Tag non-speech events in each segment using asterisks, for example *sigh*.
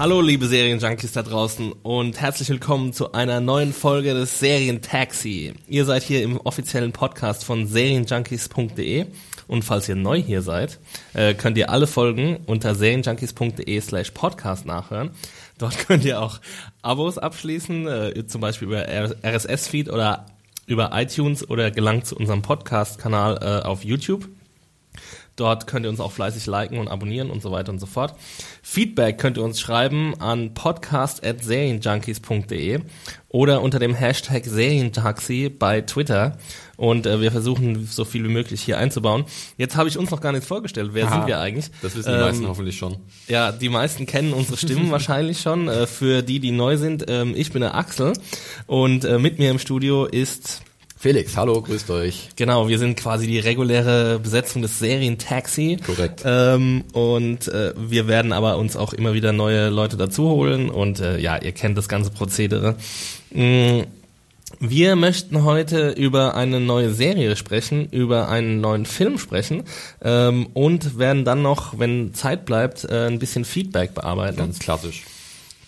Hallo liebe Serienjunkies da draußen und herzlich willkommen zu einer neuen Folge des Serientaxi. Ihr seid hier im offiziellen Podcast von serienjunkies.de und falls ihr neu hier seid, äh, könnt ihr alle Folgen unter serienjunkies.de slash podcast nachhören. Dort *laughs* könnt ihr auch Abos abschließen, äh, zum Beispiel über RSS-Feed oder über iTunes oder gelangt zu unserem Podcast-Kanal äh, auf YouTube. Dort könnt ihr uns auch fleißig liken und abonnieren und so weiter und so fort. Feedback könnt ihr uns schreiben an podcast.serienjunkies.de oder unter dem Hashtag Serientaxi bei Twitter. Und äh, wir versuchen so viel wie möglich hier einzubauen. Jetzt habe ich uns noch gar nicht vorgestellt. Wer Aha, sind wir eigentlich? Das wissen die Ähm, meisten hoffentlich schon. Ja, die meisten kennen unsere Stimmen *laughs* wahrscheinlich schon. Äh, für die, die neu sind, ähm, ich bin der Axel und äh, mit mir im Studio ist Felix, hallo, grüßt euch. Genau, wir sind quasi die reguläre Besetzung des Serientaxi. Korrekt. Ähm, und äh, wir werden aber uns auch immer wieder neue Leute dazu holen und äh, ja, ihr kennt das ganze Prozedere. Mm, Wir möchten heute über eine neue Serie sprechen, über einen neuen Film sprechen ähm, und werden dann noch, wenn Zeit bleibt, äh, ein bisschen Feedback bearbeiten. Ganz klassisch.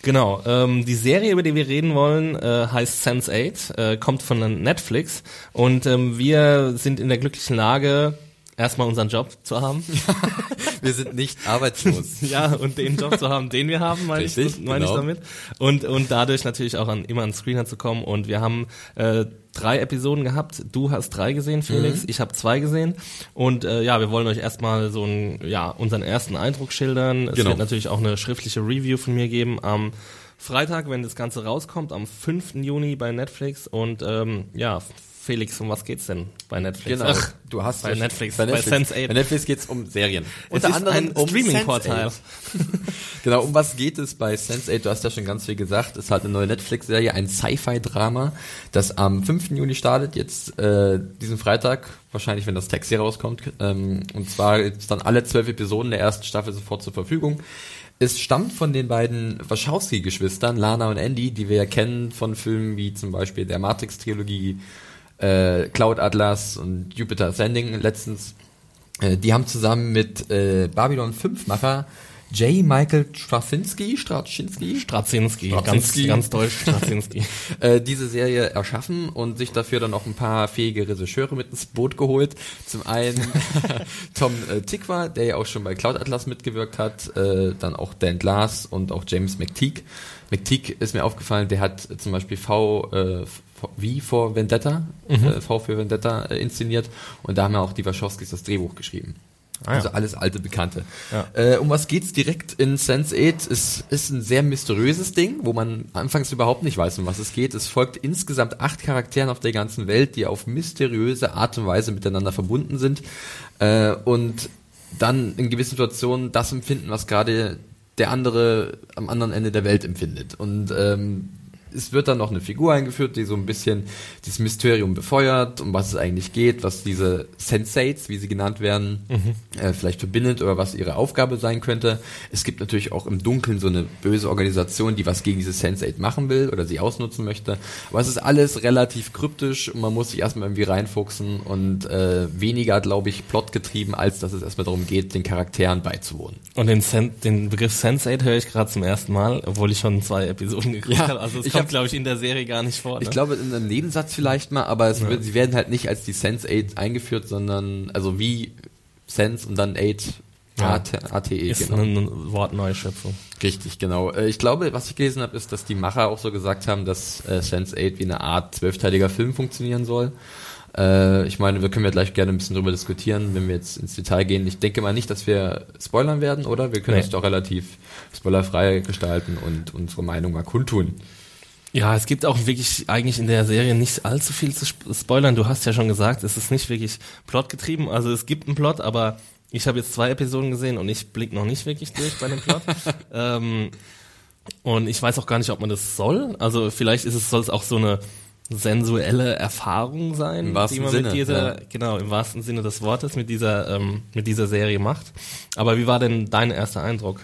Genau, ähm, die Serie, über die wir reden wollen, äh, heißt Sense8, äh, kommt von Netflix. Und ähm, wir sind in der glücklichen Lage, erstmal unseren Job zu haben. *laughs* Wir sind nicht arbeitslos. *laughs* ja, und den Job zu haben, den wir haben, meine ich, Richtig, meine ich genau. damit. Und, und dadurch natürlich auch an, immer an Screener zu kommen. Und wir haben äh, drei Episoden gehabt. Du hast drei gesehen, Felix. Mhm. Ich habe zwei gesehen. Und äh, ja, wir wollen euch erstmal so ein, ja, unseren ersten Eindruck schildern. Es Genau. wird natürlich auch eine schriftliche Review von mir geben am Freitag, wenn das Ganze rauskommt, am 5. Juni bei Netflix. Und ähm, ja, Felix, um was geht's denn bei Netflix? Genau. Ach, du hast bei Netflix, bei bei Netflix. Sense8. Bei Netflix geht's um Serien. es ist ein Streaming-Portal. Sense8. *laughs* Genau, um was geht es bei Sense8? Du hast ja schon ganz viel gesagt. Es ist halt eine neue Netflix-Serie, ein Sci-Fi-Drama, das am 5. Juni startet, jetzt äh, diesen Freitag, wahrscheinlich, wenn das Text hier rauskommt. Ähm, und zwar ist dann alle zwölf Episoden der ersten Staffel sofort zur Verfügung. Es stammt von den beiden Wachowski-Geschwistern, Lana und Andy, die wir ja kennen von Filmen wie zum Beispiel der Matrix-Trilogie, äh, Cloud Atlas und Jupiter Ascending letztens. Äh, die haben zusammen mit äh, Babylon 5 Macher J. Michael Straczynski, Straczynski, Straczynski, ganz, ganz deutsch Straczynski. *laughs* äh, diese Serie erschaffen und sich dafür dann auch ein paar fähige Regisseure mit ins Boot geholt. Zum einen *laughs* Tom äh, Tikva, der ja auch schon bei Cloud Atlas mitgewirkt hat, äh, dann auch Dan Glass und auch James McTeague. McTeague ist mir aufgefallen, der hat zum Beispiel V, äh, V wie vor Vendetta, äh, V für Vendetta äh, inszeniert und da haben ja auch die Wachowskis das Drehbuch geschrieben. Ah ja. Also alles alte Bekannte. Ja. Äh, um was geht's direkt in Sense8? Es ist ein sehr mysteriöses Ding, wo man anfangs überhaupt nicht weiß, um was es geht. Es folgt insgesamt acht Charakteren auf der ganzen Welt, die auf mysteriöse Art und Weise miteinander verbunden sind äh, und dann in gewissen Situationen das empfinden, was gerade der andere am anderen Ende der Welt empfindet. Und ähm, es wird dann noch eine Figur eingeführt, die so ein bisschen dieses Mysterium befeuert, um was es eigentlich geht, was diese Sensates, wie sie genannt werden, äh, vielleicht verbindet oder was ihre Aufgabe sein könnte. Es gibt natürlich auch im Dunkeln so eine böse Organisation, die was gegen diese Sensate machen will oder sie ausnutzen möchte. Aber es ist alles relativ kryptisch und man muss sich erstmal irgendwie reinfuchsen und äh, weniger, glaube ich, plotgetrieben, als dass es erstmal darum geht, den Charakteren beizuwohnen. Und den, Sen den Begriff Sense8 höre ich gerade zum ersten Mal, obwohl ich schon zwei Episoden geguckt Ja, habe. Also es ich kommt, glaube ich, in der Serie gar nicht vor. Ne? Ich glaube in einem Nebensatz vielleicht mal, aber es wird, sie werden halt nicht als die Sense 8 eingeführt, sondern also wie Sense und dann 8 Ja. AT, ATE, ist genau. eine Wortneuschöpfung. Richtig, genau. Äh, Ich glaube, was ich gelesen habe, ist, dass die Macher auch so gesagt haben, dass äh, Sense 8 wie eine Art zwölfteiliger Film funktionieren soll. Äh, ich meine, wir können ja gleich gerne ein bisschen drüber diskutieren, wenn wir jetzt ins Detail gehen. Ich denke mal nicht, dass wir spoilern werden, oder? Wir können Nee. es doch relativ spoilerfrei gestalten und unsere Meinung mal kundtun. Ja, es gibt auch wirklich eigentlich in der Serie nicht allzu viel zu sp- spoilern. Du hast ja schon gesagt, es ist nicht wirklich plotgetrieben. Also es gibt einen Plot, aber ich habe jetzt zwei Episoden gesehen und ich blick noch nicht wirklich durch bei dem Plot. *laughs* ähm, und ich weiß auch gar nicht, ob man das soll. Also vielleicht ist es soll es auch so eine sensuelle Erfahrung sein, Im wahrsten die man Sinne, mit dieser, ja. genau, im wahrsten Sinne des Wortes mit dieser, ähm, mit dieser Serie macht. Aber wie war denn dein erster Eindruck?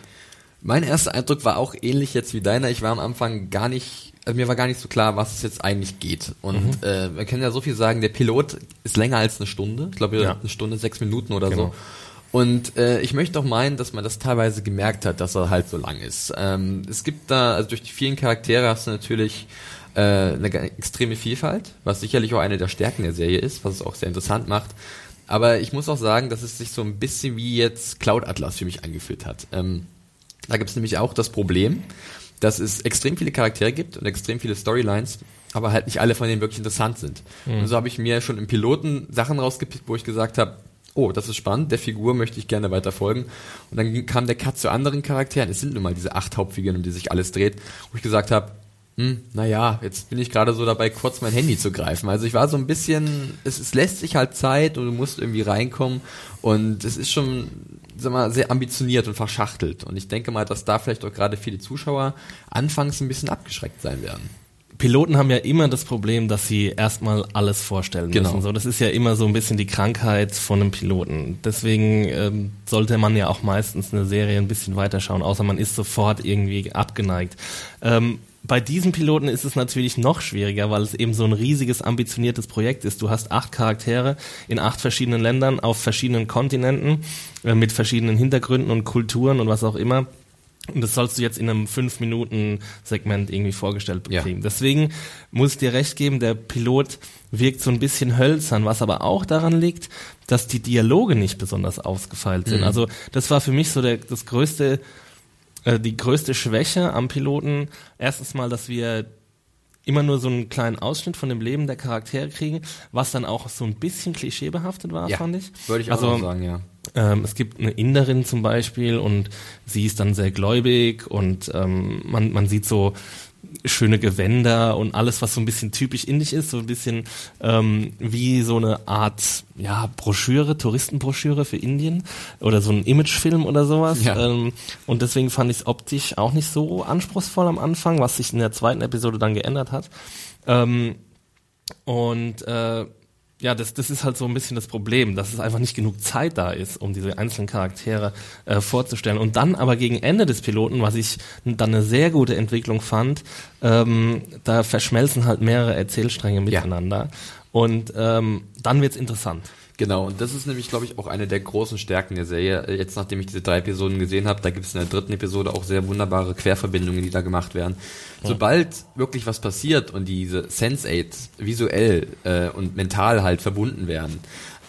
Mein erster Eindruck war auch ähnlich jetzt wie deiner. Ich war am Anfang gar nicht, also mir war gar nicht so klar, was es jetzt eigentlich geht. Und äh, wir können ja so viel sagen, der Pilot ist länger als eine Stunde. Ich glaube, Ja. eine Stunde, sechs Minuten oder Genau. so. Und äh, ich möchte auch meinen, dass man das teilweise gemerkt hat, dass er halt so lang ist. Ähm, es gibt da, also durch die vielen Charaktere hast du natürlich äh, eine extreme Vielfalt, was sicherlich auch eine der Stärken der Serie ist, was es auch sehr interessant macht. Aber ich muss auch sagen, dass es sich so ein bisschen wie jetzt Cloud Atlas für mich angefühlt hat. Ähm, da gibt es nämlich auch das Problem, dass es extrem viele Charaktere gibt und extrem viele Storylines, aber halt nicht alle von denen wirklich interessant sind. Und so habe ich mir schon im Piloten Sachen rausgepickt, wo ich gesagt habe, oh, das ist spannend, der Figur möchte ich gerne weiter folgen. Und dann kam der Cut zu anderen Charakteren. Es sind nun mal diese acht Hauptfiguren, um die sich alles dreht, wo ich gesagt habe, hm, naja, jetzt bin ich gerade so dabei, kurz mein Handy zu greifen. Also ich war so ein bisschen, es, es lässt sich halt Zeit und du musst irgendwie reinkommen und es ist schon, sag mal, sehr ambitioniert und verschachtelt. Und ich denke mal, dass da vielleicht auch gerade viele Zuschauer anfangs ein bisschen abgeschreckt sein werden. Piloten haben ja immer das Problem, dass sie erstmal alles vorstellen Genau. müssen. So, das ist ja immer so ein bisschen die Krankheit von einem Piloten. Deswegen ähm, sollte man ja auch meistens eine Serie ein bisschen weiterschauen, außer man ist sofort irgendwie abgeneigt. Ähm, bei diesen Piloten ist es natürlich noch schwieriger, weil es eben so ein riesiges, ambitioniertes Projekt ist. Du hast acht Charaktere in acht verschiedenen Ländern, auf verschiedenen Kontinenten, äh, mit verschiedenen Hintergründen und Kulturen und was auch immer. Und das sollst du jetzt in einem 5-Minuten-Segment irgendwie vorgestellt Ja. bekommen. Deswegen muss ich dir recht geben, der Pilot wirkt so ein bisschen hölzern, was aber auch daran liegt, dass die Dialoge nicht besonders ausgefeilt sind. Mhm. Also das war für mich so der, das größte, äh, die größte Schwäche am Piloten. Erstens mal, dass wir immer nur so einen kleinen Ausschnitt von dem Leben der Charaktere kriegen, was dann auch so ein bisschen klischeebehaftet war, fand ich. Würde ich auch also, sagen, ja. ähm, es gibt eine Inderin zum Beispiel und sie ist dann sehr gläubig und ähm, man, man sieht so schöne Gewänder und alles, was so ein bisschen typisch indisch ist, so ein bisschen ähm, wie so eine Art ja Broschüre, Touristenbroschüre für Indien oder so ein Imagefilm oder sowas. Ja. Ähm, und deswegen fand ich es optisch auch nicht so anspruchsvoll am Anfang, was sich in der zweiten Episode dann geändert hat. Ähm, und äh, ja, das, das ist halt so ein bisschen das Problem, dass es einfach nicht genug Zeit da ist, um diese einzelnen Charaktere äh, vorzustellen. Und dann aber gegen Ende des Piloten, was ich dann eine sehr gute Entwicklung fand, ähm, da verschmelzen halt mehrere Erzählstränge miteinander. Und ähm, dann wird's interessant. Genau, und das ist nämlich, glaube ich, auch eine der großen Stärken der Serie. Jetzt, nachdem ich diese drei Episoden gesehen habe, da gibt es in der dritten Episode auch sehr wunderbare Querverbindungen, die da gemacht werden. Sobald wirklich was passiert und diese Sense-Aids visuell äh, und mental halt verbunden werden,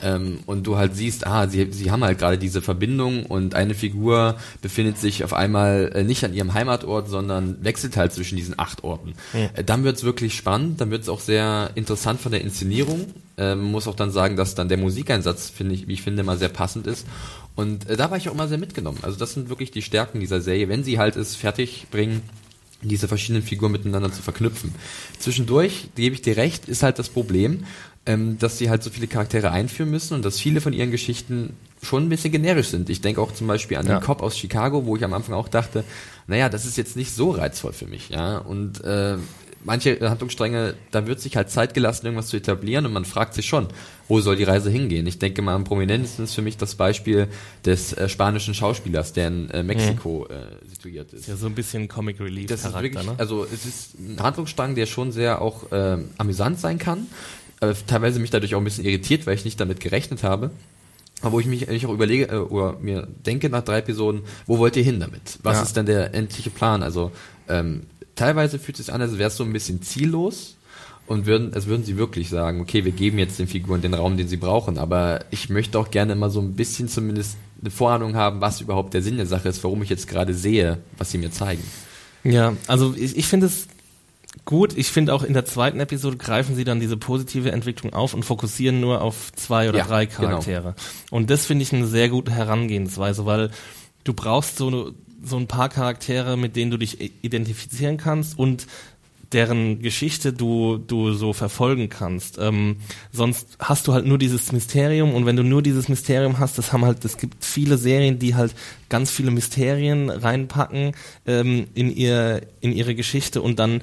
ähm, und du halt siehst, ah, sie, sie haben halt gerade diese Verbindung und eine Figur befindet sich auf einmal äh, nicht an ihrem Heimatort, sondern wechselt halt zwischen diesen acht Orten. Äh, dann wird's wirklich spannend, dann wird's auch sehr interessant von der Inszenierung. Ähm, muss auch dann sagen, dass dann der Musikeinsatz, finde ich, wie ich finde, mal sehr passend ist. Und äh, da war ich auch mal sehr mitgenommen. Also das sind wirklich die Stärken dieser Serie, wenn sie halt es fertig bringen, diese verschiedenen Figuren miteinander zu verknüpfen. Zwischendurch, gebe ich dir recht, ist halt das Problem, ähm, dass sie halt so viele Charaktere einführen müssen und dass viele von ihren Geschichten schon ein bisschen generisch sind. Ich denke auch zum Beispiel an Ja. den Cop aus Chicago, wo ich am Anfang auch dachte, naja, das ist jetzt nicht so reizvoll für mich, ja. Und äh, manche Handlungsstränge, da wird sich halt Zeit gelassen, irgendwas zu etablieren und man fragt sich schon, wo soll die Reise hingehen? Ich denke mal am prominentesten ist für mich das Beispiel des äh, spanischen Schauspielers, der in äh, Mexiko äh, situiert ist. Ja, so ein bisschen Comic Relief Das ist Charakter, wirklich, ne? also es ist ein Handlungsstrang, der schon sehr auch ähm, amüsant sein kann, aber teilweise mich dadurch auch ein bisschen irritiert, weil ich nicht damit gerechnet habe. Aber wo ich mich eigentlich auch überlege äh, oder mir denke nach drei Episoden, wo wollt ihr hin damit? Was Ja. ist denn der endliche Plan? Also ähm, teilweise fühlt es sich an, als wäre es so ein bisschen ziellos und würden, als würden sie wirklich sagen, okay, wir geben jetzt den Figuren den Raum, den sie brauchen. Aber ich möchte auch gerne immer so ein bisschen zumindest eine Vorahnung haben, was überhaupt der Sinn der Sache ist, warum ich jetzt gerade sehe, was sie mir zeigen. Ja, also ich, ich finde es gut. Ich finde auch in der zweiten Episode greifen sie dann diese positive Entwicklung auf und fokussieren nur auf zwei oder Ja, drei genau. Charaktere. Und das finde ich eine sehr gute Herangehensweise, weil du brauchst so, so ein paar Charaktere, mit denen du dich identifizieren kannst und deren Geschichte du, du so verfolgen kannst. Ähm, sonst hast du halt nur dieses Mysterium und wenn du nur dieses Mysterium hast, das haben halt, es gibt viele Serien, die halt ganz viele Mysterien reinpacken ähm, in ihr, in ihre Geschichte und dann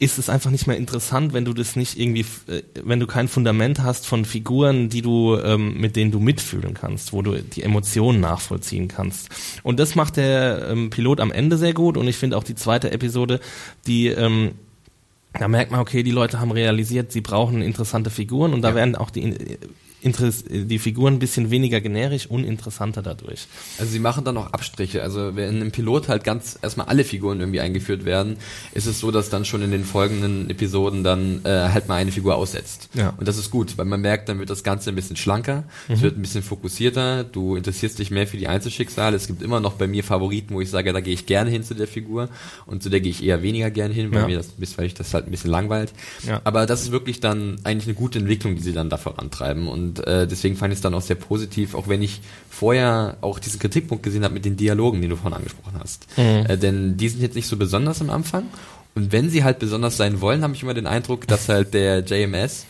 ist es einfach nicht mehr interessant, wenn du das nicht irgendwie, äh, wenn du kein Fundament hast von Figuren, die du, ähm, mit denen du mitfühlen kannst, wo du die Emotionen nachvollziehen kannst. Und das macht der ähm, Pilot am Ende sehr gut und ich finde auch die zweite Episode, die ähm, da merkt man, okay, die Leute haben realisiert, sie brauchen interessante Figuren und da Ja. werden auch die, äh, die Figuren ein bisschen weniger generisch und interessanter dadurch. Also sie machen dann noch Abstriche. Also wenn im Pilot halt ganz erstmal alle Figuren irgendwie eingeführt werden, ist es so, dass dann schon in den folgenden Episoden dann äh, halt mal eine Figur aussetzt. Ja. Und das ist gut, weil man merkt, dann wird das Ganze ein bisschen schlanker, es wird ein bisschen fokussierter, du interessierst dich mehr für die Einzelschicksale. Es gibt immer noch bei mir Favoriten, wo ich sage, da gehe ich gerne hin zu der Figur und zu der gehe ich eher weniger gerne hin, weil Ja. mir das, weil ich das halt ein bisschen langweilt. Ja. Aber das ist wirklich dann eigentlich eine gute Entwicklung, die sie dann da vorantreiben. Und äh, deswegen fand ich es dann auch sehr positiv, auch wenn ich vorher auch diesen Kritikpunkt gesehen habe mit den Dialogen, die du vorhin angesprochen hast. Äh, denn die sind jetzt nicht so besonders am Anfang. Und wenn sie halt besonders sein wollen, habe ich immer den Eindruck, dass halt der JMS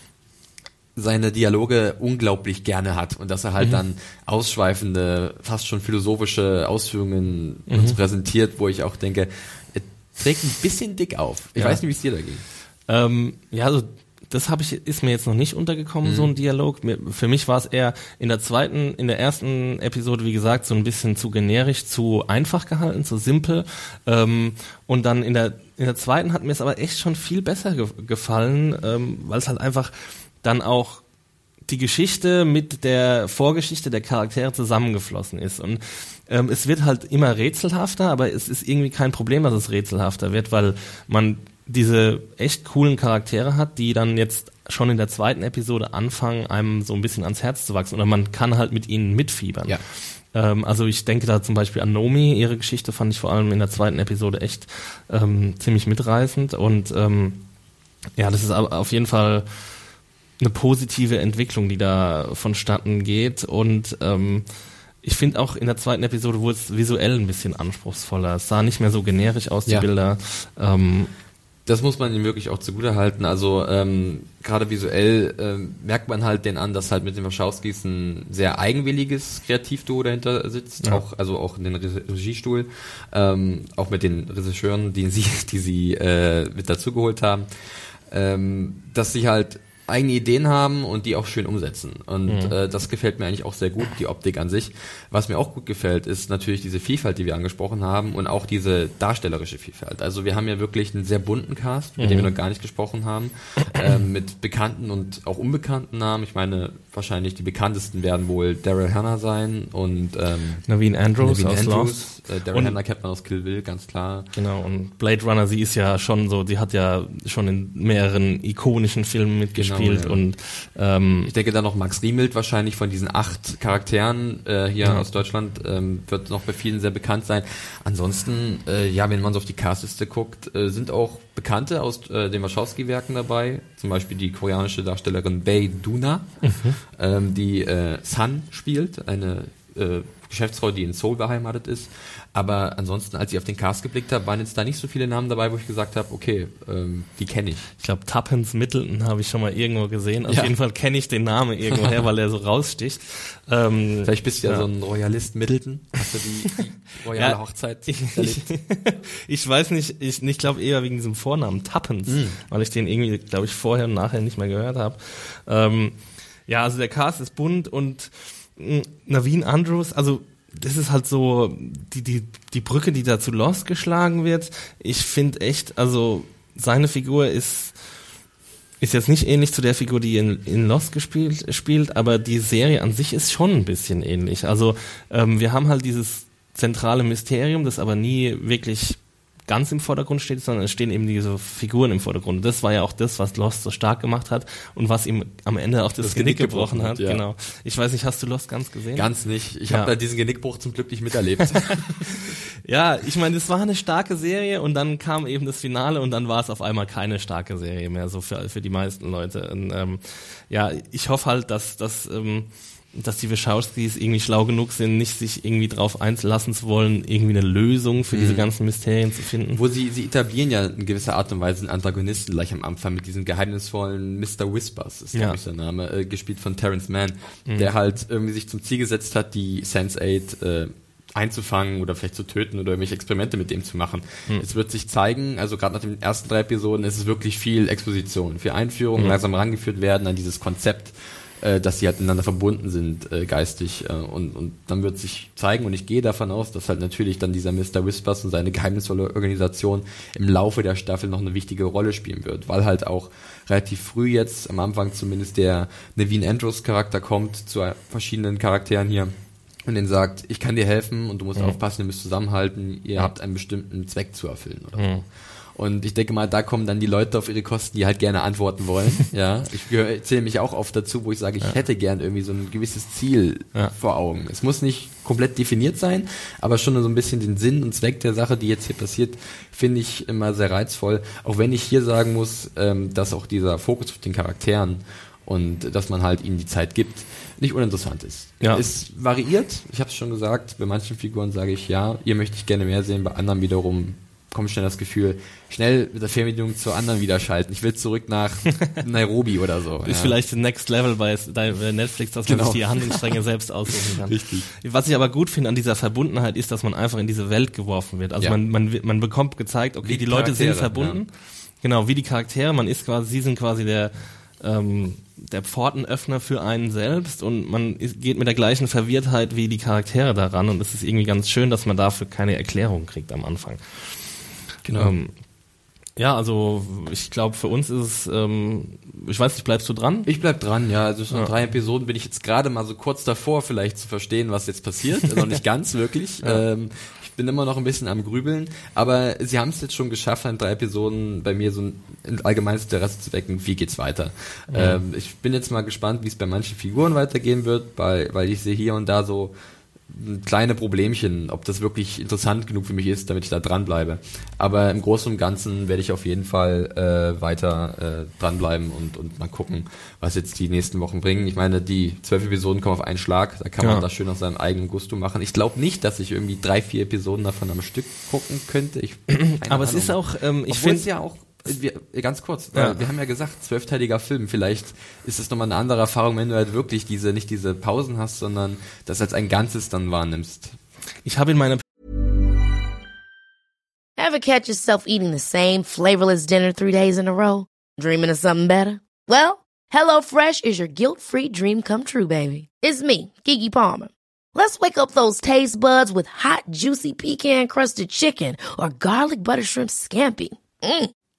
seine Dialoge unglaublich gerne hat und dass er halt dann ausschweifende, fast schon philosophische Ausführungen uns präsentiert, wo ich auch denke, er trägt ein bisschen dick auf. Ich Ja. weiß nicht, wie es dir da ging. Ähm, ja, also das habe ich ist mir jetzt noch nicht untergekommen, so ein Dialog. Mir, für mich war es eher in der zweiten, in der ersten Episode, wie gesagt, so ein bisschen zu generisch, zu einfach gehalten, zu simpel. Ähm, und dann in der in der zweiten hat mir es aber echt schon viel besser ge gefallen, ähm, weil es halt einfach dann auch die Geschichte mit der Vorgeschichte der Charaktere zusammengeflossen ist. Und ähm, es wird halt immer rätselhafter, aber es ist irgendwie kein Problem, dass es rätselhafter wird, weil man diese echt coolen Charaktere hat, die dann jetzt schon in der zweiten Episode anfangen, einem so ein bisschen ans Herz zu wachsen. Oder man kann halt mit ihnen mitfiebern. Ja. Ähm, also ich denke da zum Beispiel an Nomi, ihre Geschichte fand ich vor allem in der zweiten Episode echt ähm, ziemlich mitreißend. Und ähm, ja, das ist auf jeden Fall eine positive Entwicklung, die da vonstatten geht. Und ähm, ich finde auch in der zweiten Episode wurde es visuell ein bisschen anspruchsvoller. Es sah nicht mehr so generisch aus, die Ja. Bilder. Ähm, Das muss man ihm wirklich auch zugute halten. Also ähm, gerade visuell ähm, merkt man halt den an, dass halt mit den Wachowskis ein sehr eigenwilliges Kreativduo dahinter sitzt, Ja. auch also auch in den Re Regiestuhl, ähm, auch mit den Regisseuren, die sie, die sie äh, mit dazugeholt haben, ähm, dass sie halt eigene Ideen haben und die auch schön umsetzen. Und Mhm. äh, das gefällt mir eigentlich auch sehr gut, die Optik an sich. Was mir auch gut gefällt, ist natürlich diese Vielfalt, die wir angesprochen haben und auch diese darstellerische Vielfalt. Also wir haben ja wirklich einen sehr bunten Cast, mit dem wir noch gar nicht gesprochen haben, ähm, mit bekannten und auch unbekannten Namen. Ich meine, wahrscheinlich die bekanntesten werden wohl Daryl Hannah sein und ähm, Naveen Andrews Naveen aus Lost. Andrews. Äh, Daryl Hannah kennt man aus Kill Bill, ganz klar. Genau, und Blade Runner, sie ist ja schon so, die hat ja schon in mehreren ikonischen Filmen mitgespielt Genau, ja. und ähm, Ich denke dann noch Max Riemelt wahrscheinlich von diesen acht Charakteren äh, hier Ja. aus Deutschland ähm, wird noch bei vielen sehr bekannt sein. Ansonsten, äh, ja, wenn man so auf die Castliste guckt, äh, sind auch Bekannte aus äh, den Wachowski-Werken dabei. Zum Beispiel die koreanische Darstellerin Bae Duna, ähm, die äh, Sun spielt, eine äh, Geschäftsfrau, die in Seoul beheimatet ist. Aber ansonsten, als ich auf den Cast geblickt habe, waren jetzt da nicht so viele Namen dabei, wo ich gesagt habe, okay, ähm, die kenne ich. ich glaube Tuppence Middleton habe ich schon mal irgendwo gesehen. Auf Ja. jeden Fall kenne ich den Namen irgendwo her, *laughs* weil er so raussticht. Ähm, Vielleicht bist du ja, Ja. so ein Royalist Middleton. Hast du die, die royale Ja, Hochzeit ich, erlebt? ich, *laughs* ich weiß nicht, ich, ich glaube eher wegen diesem Vornamen Tuppence, Hm. weil ich den irgendwie, glaube ich, vorher und nachher nicht mehr gehört habe. Ähm, ja, also der Cast ist bunt und mh, Naveen Andrews, also das ist halt so die, die, die Brücke, die da zu Lost geschlagen wird. Ich finde echt, also seine Figur ist ist jetzt nicht ähnlich zu der Figur, die in, in Lost gespielt spielt, aber die Serie an sich ist schon ein bisschen ähnlich. Also ähm, wir haben halt dieses zentrale Mysterium, das aber nie wirklich ganz im Vordergrund steht, sondern es stehen eben diese Figuren im Vordergrund. Das war ja auch das, was Lost so stark gemacht hat und was ihm am Ende auch das, das Genick, Genick, gebrochen hat. Ja. Genau. Ich weiß nicht, hast du Lost ganz gesehen? Ganz nicht. Ich ja. habe da diesen Genickbruch zum Glück nicht miterlebt. *laughs* *laughs* ja, ich meine, es war eine starke Serie und dann kam eben das Finale und dann war es auf einmal keine starke Serie mehr, so für, für die meisten Leute. Und, ähm, ja, ich hoffe halt, dass, dass ähm, dass die Wachowskis irgendwie schlau genug sind, nicht sich irgendwie drauf einlassen zu wollen, irgendwie eine Lösung für mhm. diese ganzen Mysterien zu finden. Wo sie, sie etablieren ja in gewisser Art und Weise einen Antagonisten gleich am Anfang mit diesem geheimnisvollen Mr. Whispers, ist ja. ich der Name, äh, gespielt von Terrence Mann, mhm. der halt irgendwie sich zum Ziel gesetzt hat, die Sense8 äh, einzufangen oder vielleicht zu töten oder irgendwelche Experimente mit dem zu machen. Hm. Es wird sich zeigen, also gerade nach den ersten drei Episoden ist es wirklich viel Exposition, viel Einführung, hm. langsam rangeführt werden an dieses Konzept äh, dass sie halt miteinander verbunden sind äh, geistig äh, und, und dann wird sich zeigen und ich gehe davon aus, dass halt natürlich dann dieser Mr. Whispers und seine geheimnisvolle Organisation im Laufe der Staffel noch eine wichtige Rolle spielen wird, weil halt auch relativ früh jetzt, am Anfang zumindest der Naveen Andrews Charakter kommt zu verschiedenen Charakteren hier und den sagt, ich kann dir helfen und du musst mhm. aufpassen, ihr müsst zusammenhalten, ihr mhm. habt einen bestimmten Zweck zu erfüllen oder mhm. so. Und ich denke mal, da kommen dann die Leute auf ihre Kosten, die halt gerne antworten wollen. *laughs* ja, ich zähle mich auch oft dazu, wo ich sage, ich ja. hätte gern irgendwie so ein gewisses Ziel ja. vor Augen. Es muss nicht komplett definiert sein, aber schon so ein bisschen den Sinn und Zweck der Sache, die jetzt hier passiert, finde ich immer sehr reizvoll. Auch wenn ich hier sagen muss, ähm, dass auch dieser Fokus auf den Charakteren und dass man halt ihnen die Zeit gibt, nicht uninteressant ist. Ja. Es variiert, ich habe es schon gesagt, bei manchen Figuren sage ich ja, ihr möchte ich gerne mehr sehen, bei anderen wiederum kommt schnell das Gefühl, schnell mit der Fernbedienung zur anderen wieder schalten. Ich will zurück nach *laughs* Nairobi oder so. Ist ja. vielleicht Next Level bei Netflix, dass man genau. sich die Handlungsstränge selbst aussuchen kann. Richtig. Was ich aber gut finde an dieser Verbundenheit ist, dass man einfach in diese Welt geworfen wird. Also ja. man, man, man bekommt gezeigt, okay, die, die Leute sind verbunden. Ja. Genau, wie die Charaktere. Man ist quasi, sie sind quasi der, ähm, der Pfortenöffner für einen selbst und man geht mit der gleichen Verwirrtheit wie die Charaktere daran und es ist irgendwie ganz schön, dass man dafür keine Erklärung kriegt am Anfang. Genau. Ähm, ja, also ich glaube, für uns ist es, ähm, ich weiß nicht, bleibst du dran? Ich bleib dran, ja. Also schon ja. drei Episoden bin ich jetzt gerade mal so kurz davor, vielleicht zu verstehen, was jetzt passiert. noch nicht ganz wirklich. *laughs* Ja. Ähm, ich bin immer noch ein bisschen am Grübeln, aber sie haben es jetzt schon geschafft, in drei Episoden bei mir so ein allgemeines Interesse zu wecken, wie geht's weiter. Ja. Ähm, ich bin jetzt mal gespannt, wie es bei manchen Figuren weitergehen wird, weil, weil ich sehe hier und da so kleine Problemchen, ob das wirklich interessant genug für mich ist, damit ich da dranbleibe. Aber im Großen und Ganzen werde ich auf jeden Fall äh, weiter äh, dranbleiben und, und mal gucken, was jetzt die nächsten Wochen bringen. Ich meine, die zwölf Episoden kommen auf einen Schlag, da kann ja. man das schön auf seinem eigenen Gusto machen. Ich glaube nicht, dass ich irgendwie drei, vier Episoden davon am Stück gucken könnte. Ich, *clears throat* Aber Ahnung. es ist auch, ähm, ich finde ja auch wir, ganz kurz, ja. wir haben ja gesagt, zwölfteiliger Film. Vielleicht ist es nochmal eine andere Erfahrung, wenn du halt wirklich diese, nicht diese Pausen hast, sondern das als ein Ganzes dann wahrnimmst. Ich habe in meiner Ever catch yourself eating the same flavorless dinner three days in a row? Dreaming of something better? Well, HelloFresh is your guilt-free dream come true, baby. It's me, Kiki Palmer. Let's wake up those taste buds with hot, juicy pecan-crusted chicken or garlic butter shrimp scampi. Mm.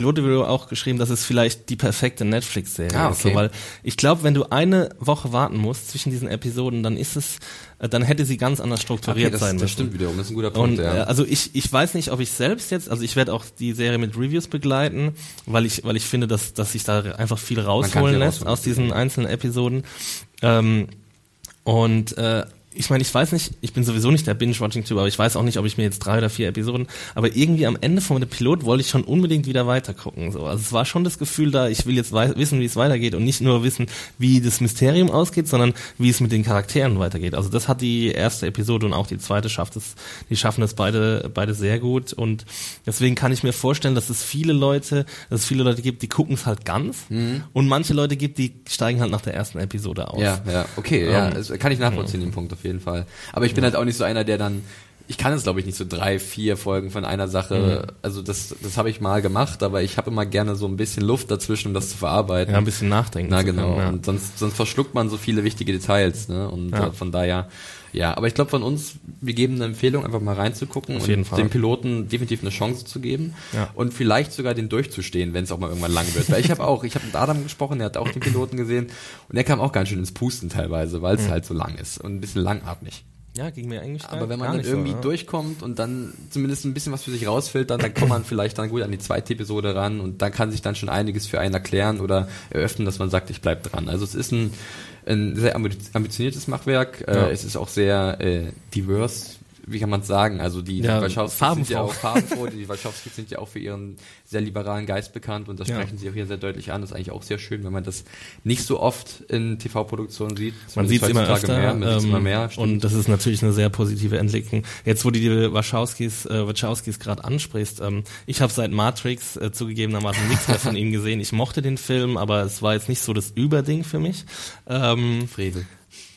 Wurde auch geschrieben, dass es vielleicht die perfekte Netflix-Serie ah, okay. ist. So, weil ich glaube, wenn du eine Woche warten musst zwischen diesen Episoden, dann ist es, äh, dann hätte sie ganz anders strukturiert okay, das, sein müssen. Das stimmt wiederum, das ist ein guter Punkt. Und, ja. Äh, also ich, ich weiß nicht, ob ich selbst jetzt, also ich werde auch die Serie mit Reviews begleiten, weil ich, weil ich finde, dass, dass sich da einfach viel rausholen lässt aus diesen einzelnen Episoden. Ähm, und äh, ich meine, ich weiß nicht, ich bin sowieso nicht der Binge-Watching-Typ, aber ich weiß auch nicht, ob ich mir jetzt drei oder vier Episoden, aber irgendwie am Ende von dem Pilot wollte ich schon unbedingt wieder weitergucken. So. Also es war schon das Gefühl da, ich will jetzt wissen, wie es weitergeht und nicht nur wissen, wie das Mysterium ausgeht, sondern wie es mit den Charakteren weitergeht. Also das hat die erste Episode und auch die zweite schafft es, die schaffen es beide, beide sehr gut und deswegen kann ich mir vorstellen, dass es viele Leute, dass es viele Leute gibt, die gucken es halt ganz mhm. und manche Leute gibt, die steigen halt nach der ersten Episode aus. Ja, ja, okay, ja, ähm, kann ich nachvollziehen, den Punkt auf jeden Fall. Aber ich bin ja. halt auch nicht so einer, der dann ich kann es glaube ich nicht so drei, vier Folgen von einer Sache. Mhm. Also das, das habe ich mal gemacht, aber ich habe immer gerne so ein bisschen Luft dazwischen, um das zu verarbeiten. Ja, ein bisschen nachdenken. Na genau. können, ja. Und sonst, sonst verschluckt man so viele wichtige Details. Ne? Und Ja. äh, von daher, ja. Aber ich glaube von uns, wir geben eine Empfehlung, einfach mal reinzugucken Auf und Fall. dem Piloten definitiv eine Chance zu geben Ja. und vielleicht sogar den durchzustehen, wenn es auch mal irgendwann lang wird. Weil ich habe auch, ich habe mit Adam gesprochen, der hat auch den Piloten gesehen und der kam auch ganz schön ins Pusten teilweise, weil es halt so lang ist und ein bisschen langatmig. Ja, ging mir eigentlich Aber wenn man dann irgendwie so, ja. durchkommt und dann zumindest ein bisschen was für sich rausfiltert, dann kommt man vielleicht dann gut an die zweite Episode ran und dann kann sich dann schon einiges für einen erklären oder eröffnen, dass man sagt, ich bleib dran. Also es ist ein, ein sehr ambi- ambitioniertes Machwerk. Ja. Äh, es ist auch sehr äh, diverse. Wie kann man es sagen? Also die, Ja, die Wachowskis sind ja auch farbenfroh. Die Wachowskis sind ja auch für ihren sehr liberalen Geist bekannt und das Ja. sprechen sie auch hier sehr deutlich an. Das ist eigentlich auch sehr schön, wenn man das nicht so oft in TV-Produktionen sieht. Man sieht es immer öfter, mehr, man sieht's ähm, immer mehr. stimmt. und das ist natürlich eine sehr positive Entwicklung. Jetzt, wo du die Wachowskis, äh, Wachowskis gerade ansprichst, ähm, ich habe seit Matrix äh, zugegebenermaßen nichts mehr von ihm gesehen. Ich mochte den Film, aber es war jetzt nicht so das Überding für mich. Ähm, Frevel.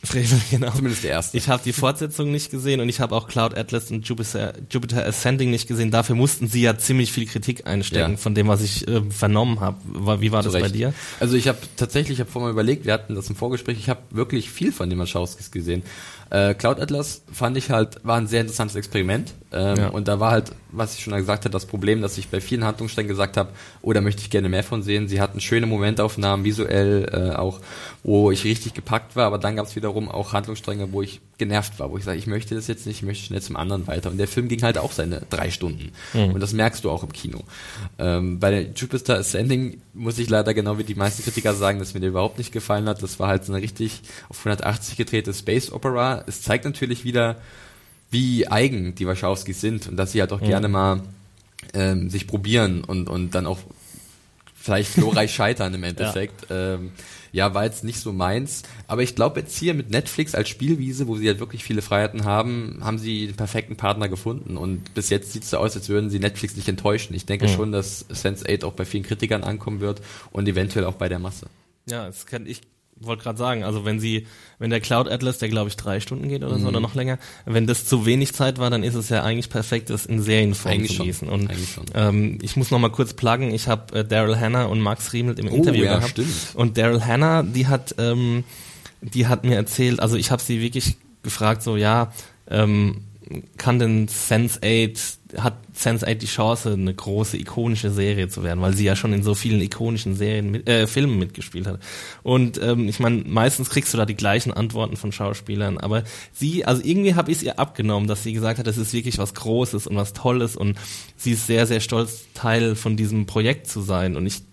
Frevel, *laughs* genau. Zumindest der erste. Ich habe die Fortsetzung nicht gesehen und ich habe auch Cloud Atlas und Jupiter, Jupiter Ascending nicht gesehen. Dafür mussten sie ja ziemlich viel Kritik einstecken Ja. von dem, was ich äh, vernommen habe. Wie war das Zu bei Recht. dir? Also ich habe tatsächlich, ich habe vorher mal überlegt, wir hatten das im Vorgespräch, ich habe wirklich viel von den Wachowskis gesehen. Äh, Cloud Atlas fand ich halt, war ein sehr interessantes Experiment. Ähm, Ja. Und da war halt, was ich schon gesagt habe, das Problem, dass ich bei vielen Handlungssträngen gesagt habe, oh, da möchte ich gerne mehr von sehen. Sie hatten schöne Momentaufnahmen, visuell äh, auch, wo ich richtig gepackt war, aber dann gab es wiederum auch Handlungsstränge, wo ich genervt war, wo ich sage, ich möchte das jetzt nicht, ich möchte schnell zum anderen weiter. Und der Film ging halt auch seine drei Stunden. Und das merkst du auch im Kino. Ähm, bei der Jupiter Ascending muss ich leider genau wie die meisten Kritiker sagen, dass mir der überhaupt nicht gefallen hat. Das war halt so eine richtig auf 180 gedrehte Space Opera. Es zeigt natürlich wieder, wie eigen die Wachowskis sind und dass sie halt auch gerne mal ähm, sich probieren und, und dann auch vielleicht glorreich *laughs* scheitern im Endeffekt. Ja. Ähm, ja, war jetzt nicht so meins. Aber ich glaube jetzt hier mit Netflix als Spielwiese, wo sie halt wirklich viele Freiheiten haben, haben sie den perfekten Partner gefunden. Und bis jetzt sieht es so aus, als würden sie Netflix nicht enttäuschen. Ich denke Mhm. schon, dass Sense8 auch bei vielen Kritikern ankommen wird und eventuell auch bei der Masse. Ja, das kann ich wollte gerade sagen, also wenn sie, wenn der Cloud Atlas, der glaube ich drei Stunden geht oder so Mhm. oder noch länger, wenn das zu wenig Zeit war, dann ist es ja eigentlich perfekt, das in Serienform Eigentlich zu schon. gießen. Und ähm, ich muss noch mal kurz pluggen, ich habe äh, Daryl Hannah und Max Riemelt im Oh, Interview ja, gehabt. stimmt. Und Daryl Hannah, die hat, ähm, die hat mir erzählt, also ich habe sie wirklich gefragt, so ja, ähm, kann denn Sense8, hat Sense8 die Chance, eine große ikonische Serie zu werden, weil sie ja schon in so vielen ikonischen Serien, mit, äh, Filmen mitgespielt hat. Und ähm, ich meine, meistens kriegst du da die gleichen Antworten von Schauspielern, aber sie, also irgendwie habe ich es ihr abgenommen, dass sie gesagt hat, das ist wirklich was Großes und was Tolles und sie ist sehr, sehr stolz, Teil von diesem Projekt zu sein. Und ich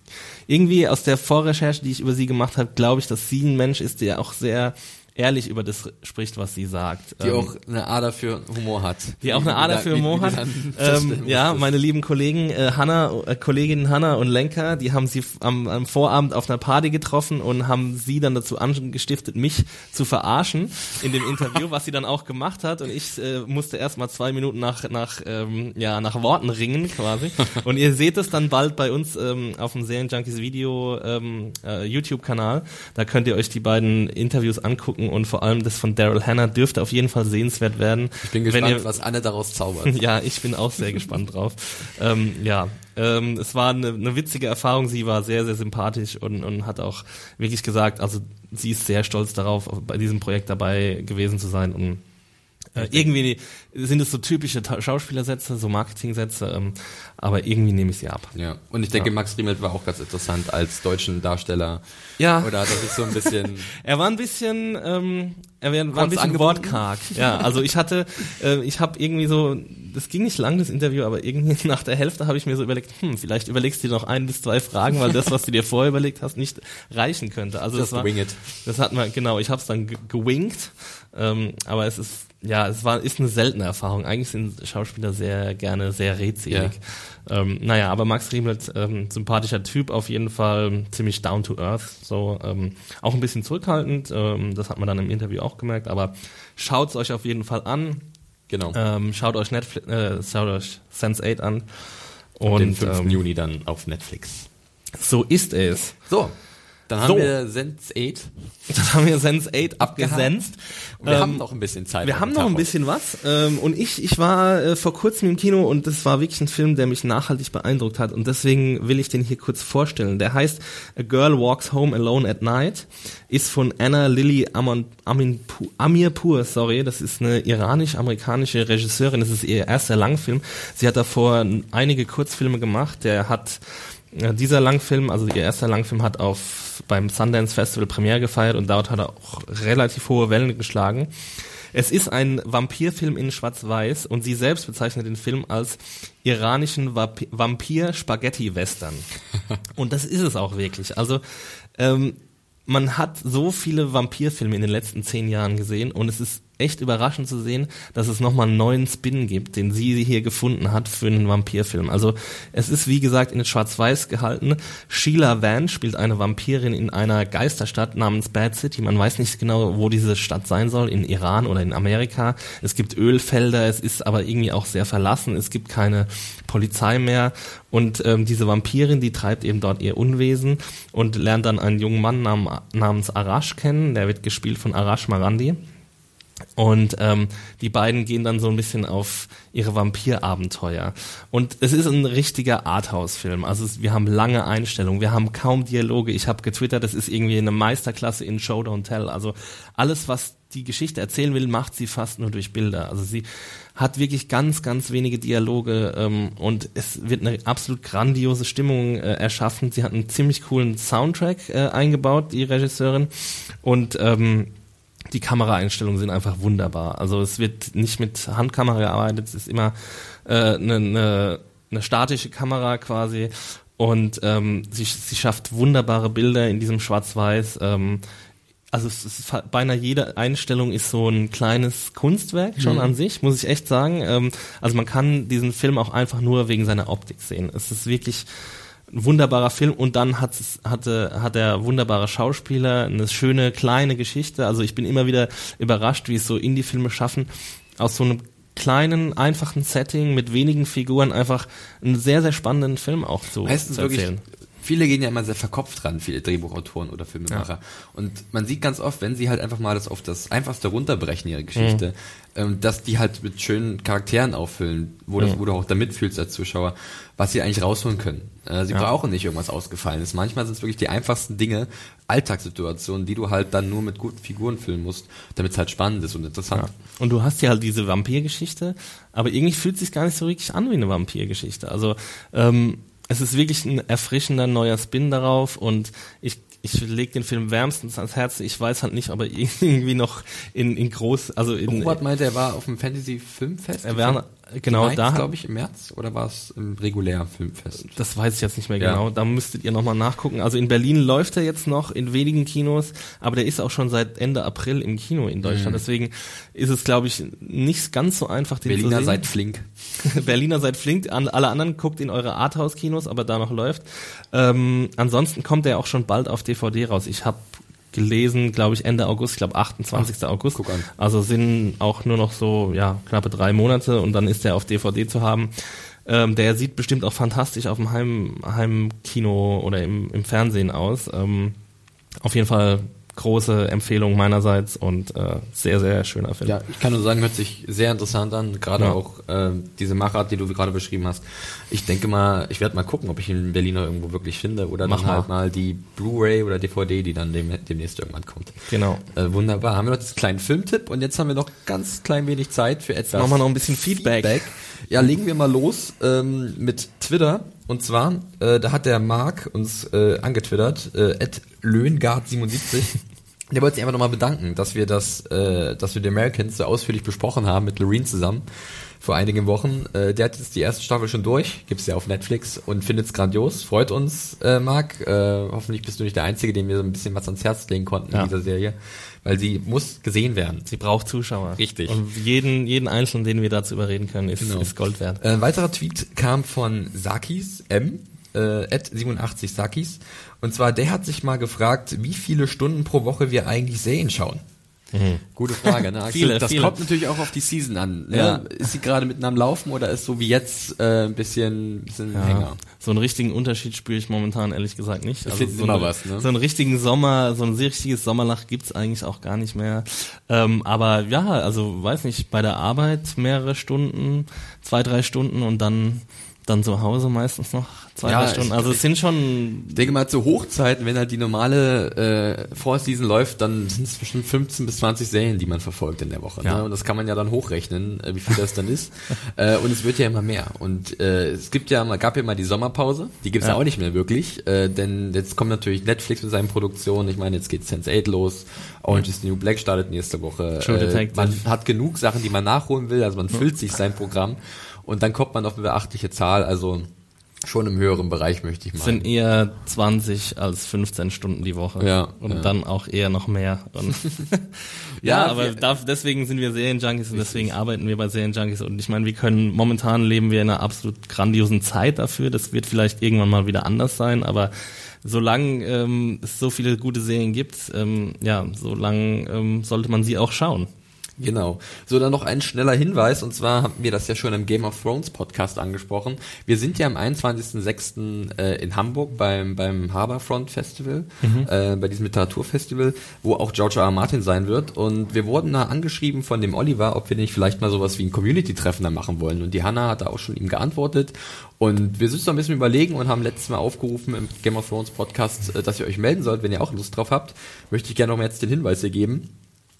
irgendwie aus der Vorrecherche, die ich über sie gemacht habe, glaube ich, dass sie ein Mensch ist, der auch sehr ehrlich über das spricht, was sie sagt. Die Ähm, auch eine Ader für Humor hat. die auch eine Ader für Humor hat. Ähm, *laughs* ja, meine lieben Kollegen äh, Hanna, äh, Kolleginnen Hanna und Lenka, die haben sie am, am Vorabend auf einer Party getroffen und haben sie dann dazu angestiftet, mich zu verarschen in dem Interview, *laughs* was sie dann auch gemacht hat. Und ich äh, musste erst mal zwei Minuten nach nach ähm, ja nach Worten ringen quasi. *laughs* Und ihr seht es dann bald bei uns ähm, auf dem Serienjunkies Video ähm, äh, YouTube-Kanal. Da könnt ihr euch die beiden Interviews angucken und vor allem das von Daryl Hannah dürfte auf jeden Fall sehenswert werden. Ich bin Wenn gespannt, ihr- was Anne daraus zaubert. *laughs* ja, ich bin auch sehr gespannt drauf. Ähm, ja, ähm, es war eine, eine witzige Erfahrung. Sie war sehr, sehr sympathisch und, und hat auch wirklich gesagt, also sie ist sehr stolz darauf, bei diesem Projekt dabei gewesen zu sein und äh, irgendwie sind es so typische Schauspielersätze, so Marketingsätze, ähm, aber irgendwie nehme ich sie ab. Ja, und ich denke, Ja. Max Riemelt war auch ganz interessant als deutschen Darsteller. Ja. Oder hat er sich so ein bisschen... *laughs* Er war ein bisschen, ähm, er war ein Kurz bisschen angebunden? wortkarg. Ja, also ich hatte, äh, ich habe irgendwie so, das ging nicht lang das Interview, aber irgendwie *laughs* nach der Hälfte habe ich mir so überlegt, hm, vielleicht überlegst du dir noch ein bis zwei Fragen, weil das, was du dir vorher überlegt hast, nicht reichen könnte. Also Just das war, wing it. das hat man genau. Ich habe es dann ge- gewinkt, ähm, aber es ist ja, es war ist eine seltene Erfahrung. Eigentlich sind Schauspieler sehr gerne sehr redselig. Ähm, naja, aber Max Riemelt, ähm, sympathischer Typ auf jeden Fall, ziemlich down to earth, so ähm, auch ein bisschen zurückhaltend. Ähm, das hat man dann im Interview auch gemerkt. Aber schaut's euch auf jeden Fall an. Genau. Ähm, schaut euch Netflix, äh, schaut euch Sense8 an. Und den Und 5. ähm, Juni dann auf Netflix. so ist es. So, Dann haben So. wir Sense 8. *laughs* Dann haben wir Sense 8 abgesenzt. Und wir Ähm, haben noch ein bisschen Zeit. Wir haben noch ein bisschen was. Ähm, und ich, ich war äh, vor kurzem im Kino und das war wirklich ein Film, der mich nachhaltig beeindruckt hat. Und deswegen will ich den hier kurz vorstellen. Der heißt A Girl Walks Home Alone at Night, ist von Anna Lily Amin, Amirpur, sorry, das ist eine iranisch-amerikanische Regisseurin. Das ist ihr erster Langfilm. Sie hat davor einige Kurzfilme gemacht. Der hat dieser Langfilm, also ihr erster Langfilm hat auf beim Sundance Festival Premiere gefeiert und dort hat er auch relativ hohe Wellen geschlagen. Es ist ein Vampirfilm in Schwarz-Weiß und sie selbst bezeichnet den Film als iranischen Vamp- Vampir-Spaghetti-Western. *laughs* und das ist es auch wirklich. Also ähm, man hat so viele Vampirfilme in den letzten zehn Jahren gesehen und es ist echt überraschend zu sehen, dass es nochmal einen neuen Spin gibt, den sie hier gefunden hat für einen Vampirfilm. Also es ist wie gesagt in Schwarz-Weiß gehalten. Sheila Van spielt eine Vampirin in einer Geisterstadt namens Bad City. Man weiß nicht genau, wo diese Stadt sein soll, in Iran oder in Amerika. Es gibt Ölfelder, es ist aber irgendwie auch sehr verlassen. Es gibt keine Polizei mehr und ähm, diese Vampirin, die treibt eben dort ihr Unwesen und lernt dann einen jungen Mann nam namens Arash kennen. Der wird gespielt von Arash Marandi. Und ähm, die beiden gehen dann so ein bisschen auf ihre Vampirabenteuer. Und es ist ein richtiger Arthouse-Film. Also es, wir haben lange Einstellungen, wir haben kaum Dialoge. Ich habe getwittert, das ist irgendwie eine Meisterklasse in Show Don't Tell. Also alles, was die Geschichte erzählen will, macht sie fast nur durch Bilder. Also sie hat wirklich ganz, ganz wenige Dialoge ähm, und es wird eine absolut grandiose Stimmung äh, erschaffen. Sie hat einen ziemlich coolen Soundtrack äh, eingebaut, die Regisseurin. Und ähm, die Kameraeinstellungen sind einfach wunderbar. Also es wird nicht mit Handkamera gearbeitet, es ist immer eine äh, ne, ne, ne statische Kamera quasi und ähm, sie, sie schafft wunderbare Bilder in diesem Schwarz-Weiß. Ähm, also es ist beinahe jede Einstellung ist so ein kleines Kunstwerk schon an sich, muss ich echt sagen. Ähm, also man kann diesen Film auch einfach nur wegen seiner Optik sehen. Es ist wirklich ein wunderbarer Film und dann hat hatte hat er wunderbare Schauspieler, eine schöne kleine Geschichte. Also ich bin immer wieder überrascht, wie es so Indie-Filme schaffen, aus so einem kleinen einfachen Setting mit wenigen Figuren einfach einen sehr sehr spannenden Film auch zu, Meistens zu wirklich, erzählen. Viele gehen ja immer sehr verkopft ran, viele Drehbuchautoren oder Filmemacher. Und man sieht ganz oft, wenn sie halt einfach mal das auf das Einfachste runterbrechen, ihre Geschichte, ähm, dass die halt mit schönen Charakteren auffüllen, wo, das, wo du auch da mitfühlst als Zuschauer, was sie eigentlich rausholen können. Äh, sie brauchen nicht irgendwas Ausgefallenes. Manchmal sind es wirklich die einfachsten Dinge, Alltagssituationen, die du halt dann nur mit guten Figuren füllen musst, damit es halt spannend ist und interessant. Ja. Und du hast ja halt diese Vampirgeschichte, aber irgendwie fühlt es sich gar nicht so richtig an wie eine Vampirgeschichte. Also ähm, es ist wirklich ein erfrischender neuer Spin darauf und ich ich lege den Film wärmstens ans Herz. Ich weiß halt nicht, ob er *laughs* irgendwie noch in, in groß, also in, Robert meinte, er war auf dem Fantasy Filmfest. Er war- genau, da- glaube ich, im März oder war es im regulären Filmfest? Das weiß ich jetzt nicht mehr Ja. genau. Da müsstet ihr nochmal nachgucken. Also in Berlin läuft er jetzt noch in wenigen Kinos, aber der ist auch schon seit Ende April im Kino in Deutschland. Deswegen ist es, glaube ich, nicht ganz so einfach, den zu Berliner sehen. seid flink. *laughs* Berliner seid flink. An, alle anderen guckt in eure Arthouse-Kinos, aber da noch läuft. Ähm, ansonsten kommt er auch schon bald auf DVD raus. Ich habe gelesen, glaube ich, Ende August, ich glaube 28. August. guck an. Also sind auch nur noch so, ja, knappe drei Monate und dann ist er auf DVD zu haben. Ähm, der sieht bestimmt auch fantastisch auf dem Heim, Heimkino oder im, im Fernsehen aus. Ähm, auf jeden Fall große Empfehlung meinerseits und äh, sehr, sehr schöner Film. Ja, ich kann nur sagen, hört sich sehr interessant an, gerade Ja. auch äh, diese Machart, die du gerade beschrieben hast. Ich denke mal, ich werde mal gucken, ob ich ihn in Berlin noch irgendwo wirklich finde oder Mach dann halt mal. mal die Blu-ray oder DVD, die dann dem, demnächst irgendwann kommt. Genau. Äh, wunderbar. Haben wir noch diesen kleinen Filmtipp und jetzt haben wir noch ganz klein wenig Zeit für etwas. machen wir noch ein bisschen Feedback. Ja, legen wir mal los ähm, mit Twitter. Und zwar, äh, da hat der Marc uns äh, angetwittert, äh, löhngard77. *laughs* Der wollte sich einfach nochmal bedanken, dass wir das, äh, dass wir die Americans so ausführlich besprochen haben mit Loreen zusammen vor einigen Wochen. Äh, der hat jetzt die erste Staffel schon durch, gibt's ja auf Netflix und findet's grandios. Freut uns, äh, Marc. Äh, hoffentlich bist du nicht der Einzige, dem wir so ein bisschen was ans Herz legen konnten Ja. in dieser Serie, weil sie muss gesehen werden. Sie braucht Zuschauer. Richtig. Und jeden, jeden Einzelnen, den wir dazu überreden können, ist, Genau. ist Gold wert. Äh, Ein weiterer Tweet kam von Sakis M. Äh, at 87 Sakis. Und zwar, der hat sich mal gefragt, wie viele Stunden pro Woche wir eigentlich Serien schauen. Gute Frage, ne? Axel? Viele, das viele. kommt natürlich auch auf die Season an. Ne? Ja. Ist sie gerade mitten am Laufen oder ist so wie jetzt äh, ein bisschen, bisschen Ja, Hänger? so einen richtigen Unterschied spüre ich momentan ehrlich gesagt nicht. Also so, immer eine- was, ne? so einen richtigen Sommer, so ein richtiges Sommerlach gibt's eigentlich auch gar nicht mehr. Ähm, aber ja, also weiß nicht, bei der Arbeit mehrere Stunden, zwei, drei Stunden und dann dann zu Hause meistens noch zwei, Ja, drei Stunden. Also es sind schon Ich denke mal, zu Hochzeiten, wenn halt die normale äh, Vorseason läuft, dann sind es bestimmt 15 bis 20 Serien, die man verfolgt in der Woche. Ja. Ne? Und das kann man ja dann hochrechnen, äh, wie viel das dann ist. *laughs* äh, und es wird ja immer mehr. Und äh, es gibt ja mal, gab ja mal die Sommerpause, die gibt's ja. Ja. auch nicht mehr wirklich. Äh, denn jetzt kommt natürlich Netflix mit seinen Produktionen. Ich meine, jetzt geht Sense8 los, Orange is the New Black startet nächste Woche. Äh, Detective. man hat genug Sachen, die man nachholen will, also man füllt sich sein Programm. Und dann kommt man auf eine beachtliche Zahl, also schon im höheren Bereich, möchte ich mal. sind eher 20 als 15 Stunden die Woche. Ja, Und ja. dann auch eher noch mehr. *laughs* Ja, ja, aber wir- deswegen sind wir Serienjunkies und deswegen arbeiten wir bei Serienjunkies. Und ich meine, wir können, momentan leben wir in einer absolut grandiosen Zeit dafür. Das wird vielleicht irgendwann mal wieder anders sein, aber solange ähm, es so viele gute Serien gibt, ähm, ja, solange ähm, sollte man sie auch schauen. Genau. So, dann noch ein schneller Hinweis, und zwar haben wir das ja schon im Game of Thrones Podcast angesprochen. Wir sind ja am 21.06. Äh, in Hamburg beim, beim Harbourfront Festival, äh, bei diesem Literaturfestival, wo auch George R. R. Martin sein wird. Und wir wurden da angeschrieben von dem Oliver, ob wir nicht vielleicht mal sowas wie ein Community-Treffen da machen wollen. Und die Hanna hat da auch schon ihm geantwortet. Und wir sind so ein bisschen überlegen und haben letztes Mal aufgerufen im Game of Thrones Podcast, äh, dass ihr euch melden sollt, wenn ihr auch Lust drauf habt. Möchte ich gerne noch mal jetzt den Hinweis hier geben.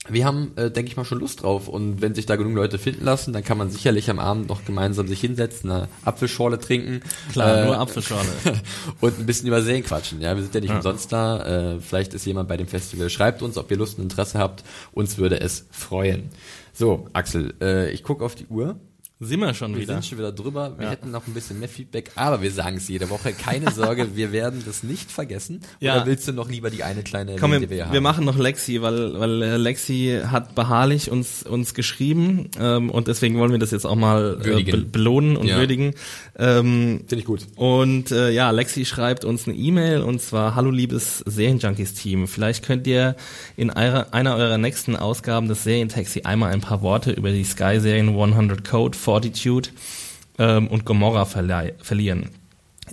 Wir haben, äh, denke ich mal, schon Lust drauf. Und wenn sich da genug Leute finden lassen, dann kann man sicherlich am Abend noch gemeinsam sich hinsetzen, eine Apfelschorle trinken. Klar, äh, nur Apfelschorle. *laughs* und ein bisschen über Serien quatschen. Ja, wir sind ja nicht umsonst da. Äh, vielleicht ist jemand bei dem Festival. Schreibt uns, ob ihr Lust und Interesse habt. Uns würde es freuen. So, Axel, äh, ich gucke auf die Uhr. Sind wir schon Wir wieder. sind schon wieder drüber. Wir Ja. hätten noch ein bisschen mehr Feedback, aber wir sagen es jede Woche. Keine *laughs* Sorge, wir werden das nicht vergessen. Ja. Oder willst du noch lieber die eine kleine Komm, die wir, haben? wir machen noch Lexi, weil, weil äh, Lexi hat beharrlich uns, uns geschrieben ähm, und deswegen wollen wir das jetzt auch mal äh, be belohnen und Ja. würdigen. Ähm, Finde ich gut. und äh, ja, Lexi schreibt uns eine E-Mail und zwar Hallo liebes Serienjunkies-Team. Vielleicht könnt ihr in eurer, einer eurer nächsten Ausgaben des Serientaxi einmal ein paar Worte über die Sky-Serien 100 Code, Fortitude ähm, und Gomorra verlieren.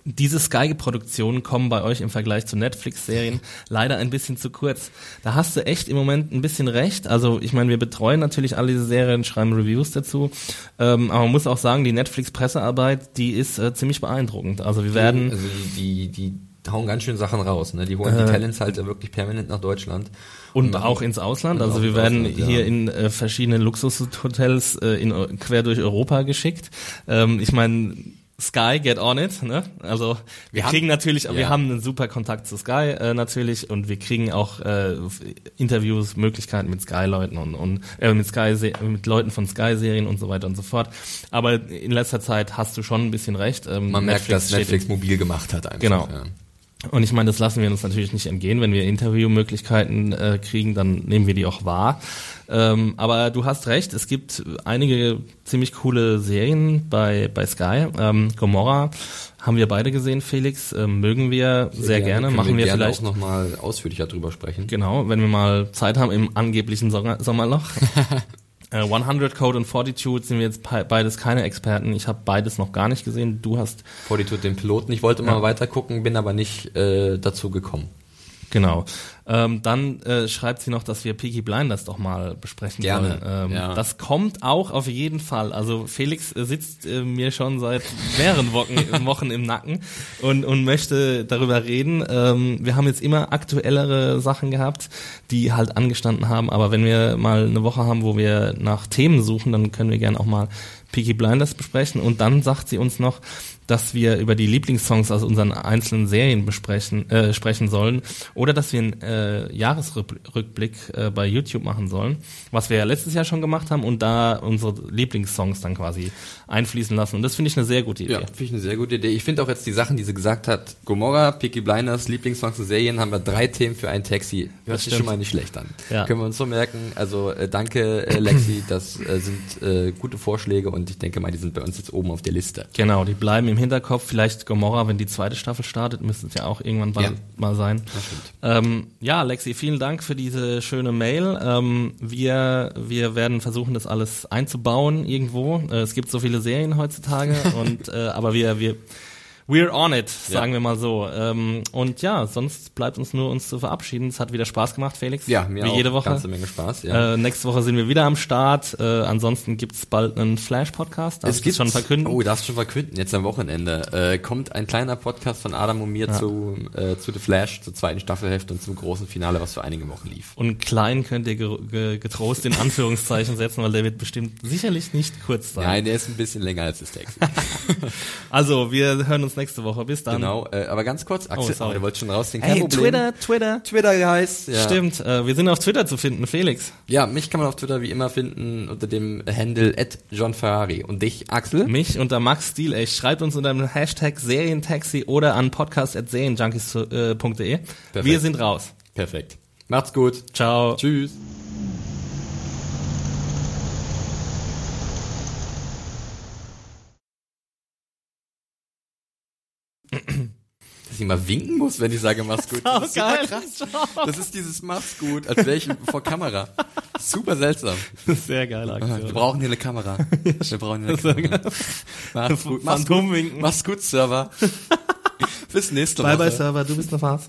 Diese Sky-Produktionen kommen bei euch im Vergleich zu Netflix-Serien leider ein bisschen zu kurz. Da hast du echt im Moment ein bisschen recht. Also ich meine, wir betreuen natürlich alle diese Serien, schreiben Reviews dazu. Ähm, aber man muss auch sagen, die Netflix-Pressearbeit, die ist äh, ziemlich beeindruckend. Also wir werden... Also die, die, die hauen ganz schön Sachen raus. Ne? Die holen die Talents halt wirklich permanent nach Deutschland. Und machen- auch ins Ausland. Und Also wir werden Ausland, ja. hier in äh, verschiedene Luxushotels äh, in, quer durch Europa geschickt. Ähm, ich meine, Sky, get on it. Ne? Also wir, Wir haben- kriegen natürlich, ja. wir haben einen super Kontakt zu Sky äh, natürlich und wir kriegen auch äh, Interviews, Möglichkeiten mit Sky-Leuten und, und äh, mit Sky mit Leuten von Sky-Serien und so weiter und so fort. Aber in letzter Zeit hast du schon ein bisschen recht. Ähm, Man merkt, dass Netflix mobil gemacht hat einfach. Genau. Ja. Und ich meine, das lassen wir uns natürlich nicht entgehen. Wenn wir Interviewmöglichkeiten äh, kriegen, dann nehmen wir die auch wahr. Ähm, aber du hast recht, es gibt einige ziemlich coole Serien bei, bei Sky. Ähm, Gomorra haben wir beide gesehen, Felix. Ähm, mögen wir sehr, gerne. Können Machen wir, gerne vielleicht. auch nochmal ausführlicher drüber sprechen. Genau, wenn wir mal Zeit haben im angeblichen Sommer Sommerloch. *laughs* Äh, 100 Code und Fortitude sind wir jetzt beides keine Experten. Ich habe beides noch gar nicht gesehen. Du hast Fortitude den Piloten. Ich wollte mal weiter gucken, bin aber nicht äh, dazu gekommen. Genau. Ähm, dann äh, schreibt sie noch, dass wir Peaky Blinders doch mal besprechen Gerne, sollen. Ähm, ja. Das kommt auch auf jeden Fall. Also Felix äh, sitzt äh, mir schon seit mehreren Wochen, *laughs* Wochen im Nacken und, und möchte darüber reden. Ähm, wir haben jetzt immer aktuellere Sachen gehabt, die halt angestanden haben. Aber wenn wir mal eine Woche haben, wo wir nach Themen suchen, dann können wir gerne auch mal Peaky Blinders besprechen. Und dann sagt sie uns noch, dass wir über die Lieblingssongs aus unseren einzelnen Serien besprechen, äh, sprechen sollen oder dass wir einen äh, Jahresrückblick äh, bei YouTube machen sollen, was wir ja letztes Jahr schon gemacht haben und da unsere Lieblingssongs dann quasi einfließen lassen. Und das finde ich eine sehr gute Idee. Ja, finde ich eine sehr gute Idee. Ich finde auch jetzt die Sachen, die sie gesagt hat, Gomorra, Peaky Blinders, Lieblingssongs und Serien, haben wir drei Themen für ein Taxi. Hört sich schon mal nicht schlecht an. Ja. Können wir uns so merken. Also äh, danke äh, Lexi, das äh, sind äh, gute Vorschläge und und ich denke mal, die sind bei uns jetzt oben auf der Liste. Genau, die bleiben im Hinterkopf. Vielleicht Gomorra, wenn die zweite Staffel startet, müsste es ja auch irgendwann bald Ja. mal sein. Ähm, ja, Lexi, vielen Dank für diese schöne Mail. Ähm, wir, wir werden versuchen, das alles einzubauen irgendwo. Äh, es gibt so viele Serien heutzutage *laughs* und äh, aber wir, wir We're on it, sagen Ja. wir mal so. Ähm, und ja, sonst bleibt uns nur uns zu verabschieden. Es hat wieder Spaß gemacht, Felix. Ja, mir Wie auch jede Woche. ganze Menge Spaß. Ja. Äh, nächste Woche sind wir wieder am Start. Äh, ansonsten gibt's bald einen Flash-Podcast. Ich das schon verkünden. Oh, darfst schon verkünden. Jetzt am Wochenende äh, kommt ein kleiner Podcast von Adam und mir zu, äh, zu The Flash, zur zweiten Staffelhälfte und zum großen Finale, was für einige Wochen lief. Und klein könnt ihr ge ge getrost in Anführungszeichen *laughs* setzen, weil der wird bestimmt sicherlich nicht kurz sein. Nein, der ist ein bisschen länger als das Taxi. *laughs* Also, wir hören uns nächste Woche. Bis dann. genau, äh, aber ganz kurz, Axel, Oh, sorry. oh, du wolltest schon rausziehen, kein Hey, Problem. Twitter, Twitter. Twitter, Guys. Ja. Stimmt, äh, wir sind auf Twitter zu finden, Felix. Ja, mich kann man auf Twitter wie immer finden unter dem Handle at John Ferrari. Und dich, Axel? Mich unter Max Steel, ey. Schreibt uns unter dem Hashtag Serientaxi oder an podcast.serienjunkies.de. Perfekt. Wir sind raus. Perfekt. Macht's gut. Ciao. Tschüss. Dass ich mal winken muss, wenn ich sage, mach's gut. Das ist super geil. krass. Das ist dieses mach's gut, als wäre ich vor Kamera. Super seltsam. Sehr geile Wir Aktion. brauchen hier eine Kamera. Wir brauchen hier eine Kamera. Mach's gut. Mach's gut. Mach's gut, Server. *laughs* Bis nächste Bye Woche. bye Server, du bist noch was.